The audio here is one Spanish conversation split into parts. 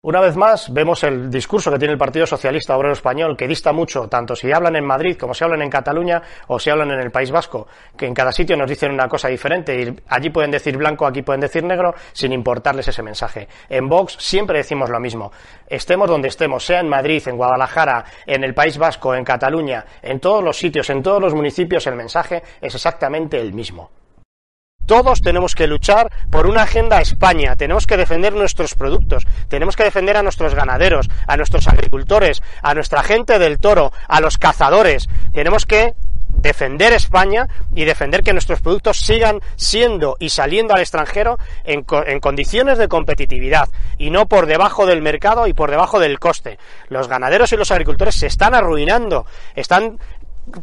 Una vez más, vemos el discurso que tiene el Partido Socialista Obrero Español, que dista mucho, tanto si hablan en Madrid como si hablan en Cataluña o si hablan en el País Vasco, que en cada sitio nos dicen una cosa diferente y allí pueden decir blanco, aquí pueden decir negro, sin importarles ese mensaje. En Vox siempre decimos lo mismo. Estemos donde estemos, sea en Madrid, en Guadalajara, en el País Vasco, en Cataluña, en todos los sitios, en todos los municipios, el mensaje es exactamente el mismo. Todos tenemos que luchar por una agenda España, tenemos que defender nuestros productos, tenemos que defender a nuestros ganaderos, a nuestros agricultores, a nuestra gente del toro, a los cazadores. Tenemos que defender España y defender que nuestros productos sigan siendo y saliendo al extranjero en, en, condiciones de competitividad y no por debajo del mercado y por debajo del coste. Los ganaderos y los agricultores se están arruinando, están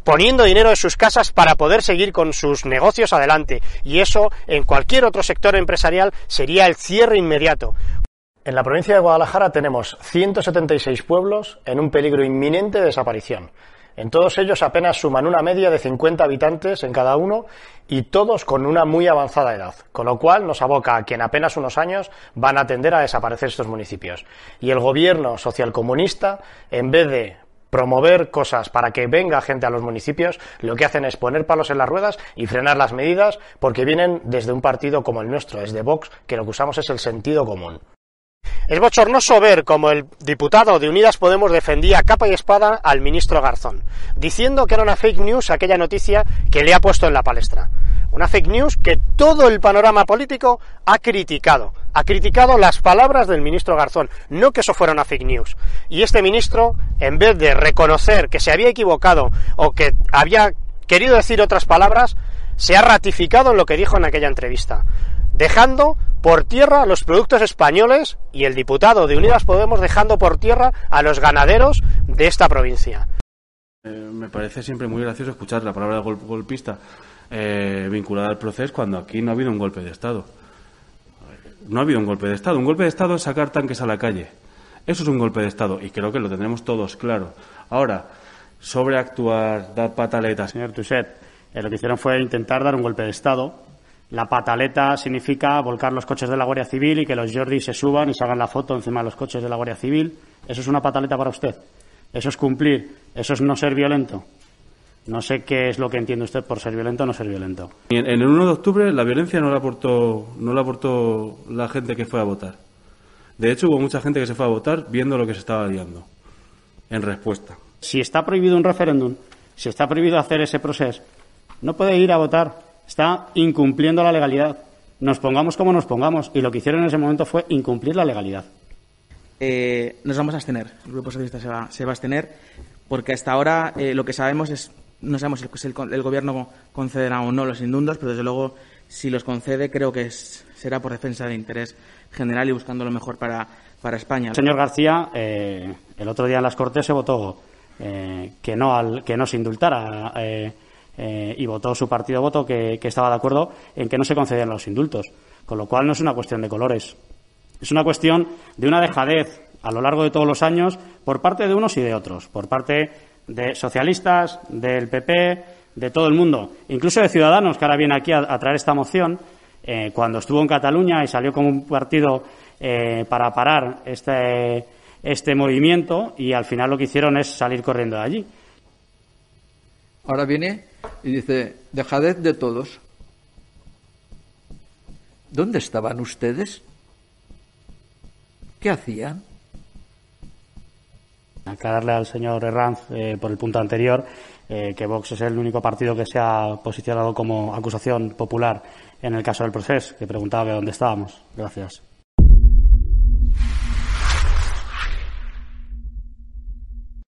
poniendo dinero en sus casas para poder seguir con sus negocios adelante. Y eso en cualquier otro sector empresarial sería el cierre inmediato. En la provincia de Guadalajara tenemos 176 pueblos en un peligro inminente de desaparición. En todos ellos apenas suman una media de 50 habitantes en cada uno y todos con una muy avanzada edad, con lo cual nos aboca a que en apenas unos años van a tender a desaparecer estos municipios. Y el gobierno socialcomunista, en vez de promover cosas para que venga gente a los municipios, lo que hacen es poner palos en las ruedas y frenar las medidas porque vienen desde un partido como el nuestro, desde Vox, que lo que usamos es el sentido común. Es bochornoso ver cómo el diputado de Unidas Podemos defendía capa y espada al ministro Garzón, diciendo que era una fake news aquella noticia que le ha puesto en la palestra. Una fake news que todo el panorama político ha criticado. Ha criticado las palabras del ministro Garzón, no que eso fuera una fake news. Y este ministro, en vez de reconocer que se había equivocado o que había querido decir otras palabras, se ha ratificado en lo que dijo en aquella entrevista, dejando por tierra los productos españoles y el diputado de Unidas Podemos dejando por tierra a los ganaderos de esta provincia. Eh, me parece siempre muy gracioso escuchar la palabra golpista eh, vinculada al proceso cuando aquí no ha habido un golpe de Estado. No ha habido un golpe de Estado. Un golpe de Estado es sacar tanques a la calle. Eso es un golpe de Estado y creo que lo tendremos todos claro. Ahora, sobreactuar, dar pataletas. Señor Tusset, eh, lo que hicieron fue intentar dar un golpe de Estado. La pataleta significa volcar los coches de la Guardia Civil y que los Jordi se suban y se hagan la foto encima de los coches de la Guardia Civil. ¿Eso es una pataleta para usted? ¿Eso es cumplir? ¿Eso es no ser violento? No sé qué es lo que entiende usted por ser violento o no ser violento. En, el 1 de octubre la violencia no la aportó, no la aportó la gente que fue a votar. De hecho, hubo mucha gente que se fue a votar viendo lo que se estaba liando. En respuesta. Si está prohibido un referéndum, si está prohibido hacer ese proceso, no puede ir a votar. Está incumpliendo la legalidad. Nos pongamos como nos pongamos. Y lo que hicieron en ese momento fue incumplir la legalidad. Eh, nos vamos a abstener. El Grupo Socialista se va, se va a abstener porque hasta ahora eh, lo que sabemos es no sabemos si el, gobierno concederá o no los indultos, pero desde luego si los concede creo que será por defensa de interés general y buscando lo mejor para, para España. Señor García, eh, el otro día en las Cortes se votó eh, que, no al, que no se indultara eh, y votó su partido voto que, que estaba de acuerdo en que no se concedían los indultos. Con lo cual no es una cuestión de colores. Es una cuestión de una dejadez a lo largo de todos los años por parte de unos y de otros, por parte de socialistas, del PP, de todo el mundo, incluso de Ciudadanos, que ahora viene aquí a, traer esta moción, eh, cuando estuvo en Cataluña y salió como un partido eh, para parar este, este movimiento y al final lo que hicieron es salir corriendo de allí. Ahora viene y dice, dejadez de todos. ¿Dónde estaban ustedes? ¿Qué hacían? Aclararle al señor Herranz eh, por el punto anterior eh, que Vox es el único partido que se ha posicionado como acusación popular en el caso del proceso, que preguntaba de dónde estábamos. Gracias.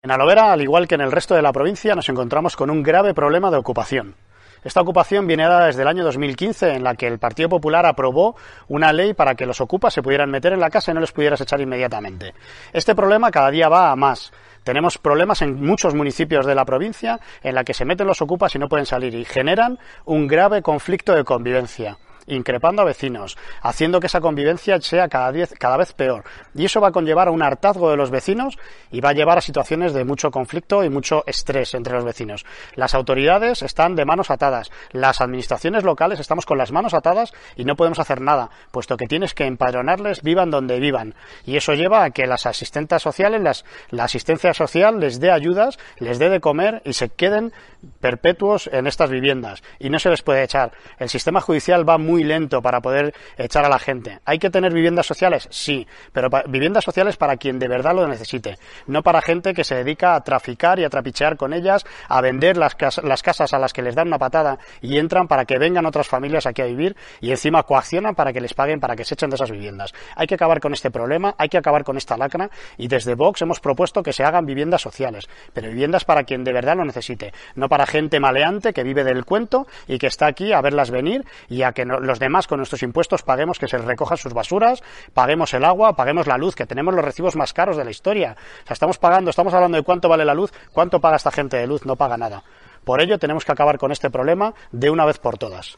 En Alovera, al igual que en el resto de la provincia, nos encontramos con un grave problema de ocupación. Esta ocupación viene dada desde el año 2015, en la que el Partido Popular aprobó una ley para que los ocupas se pudieran meter en la casa y no les pudieras echar inmediatamente. Este problema cada día va a más. Tenemos problemas en muchos municipios de la provincia en la que se meten los ocupas y no pueden salir y generan un grave conflicto de convivencia increpando a vecinos, haciendo que esa convivencia sea cada, cada vez peor. Y eso va a conllevar a un hartazgo de los vecinos y va a llevar a situaciones de mucho conflicto y mucho estrés entre los vecinos. Las autoridades están de manos atadas, las administraciones locales estamos con las manos atadas y no podemos hacer nada, puesto que tienes que empadronarles vivan donde vivan. Y eso lleva a que las asistentes sociales, la asistencia social les dé ayudas, les dé de comer y se queden perpetuos en estas viviendas. Y no se les puede echar. El sistema judicial va muy lento para poder echar a la gente. ¿Hay que tener viviendas sociales? Sí, pero viviendas sociales para quien de verdad lo necesite, no para gente que se dedica a traficar y a trapichear con ellas, a vender las, las casas a las que les dan una patada y entran para que vengan otras familias aquí a vivir y encima coaccionan para que les paguen para que se echen de esas viviendas. Hay que acabar con este problema, hay que acabar con esta lacra y desde Vox hemos propuesto que se hagan viviendas sociales, pero viviendas para quien de verdad lo necesite, no para gente maleante que vive del cuento y que está aquí a verlas venir y a que no, los demás con nuestros impuestos paguemos que se recojan sus basuras, paguemos el agua, paguemos la luz, que tenemos los recibos más caros de la historia. O sea, estamos pagando, estamos hablando de cuánto vale la luz, cuánto paga esta gente de luz, no paga nada. Por ello tenemos que acabar con este problema de una vez por todas.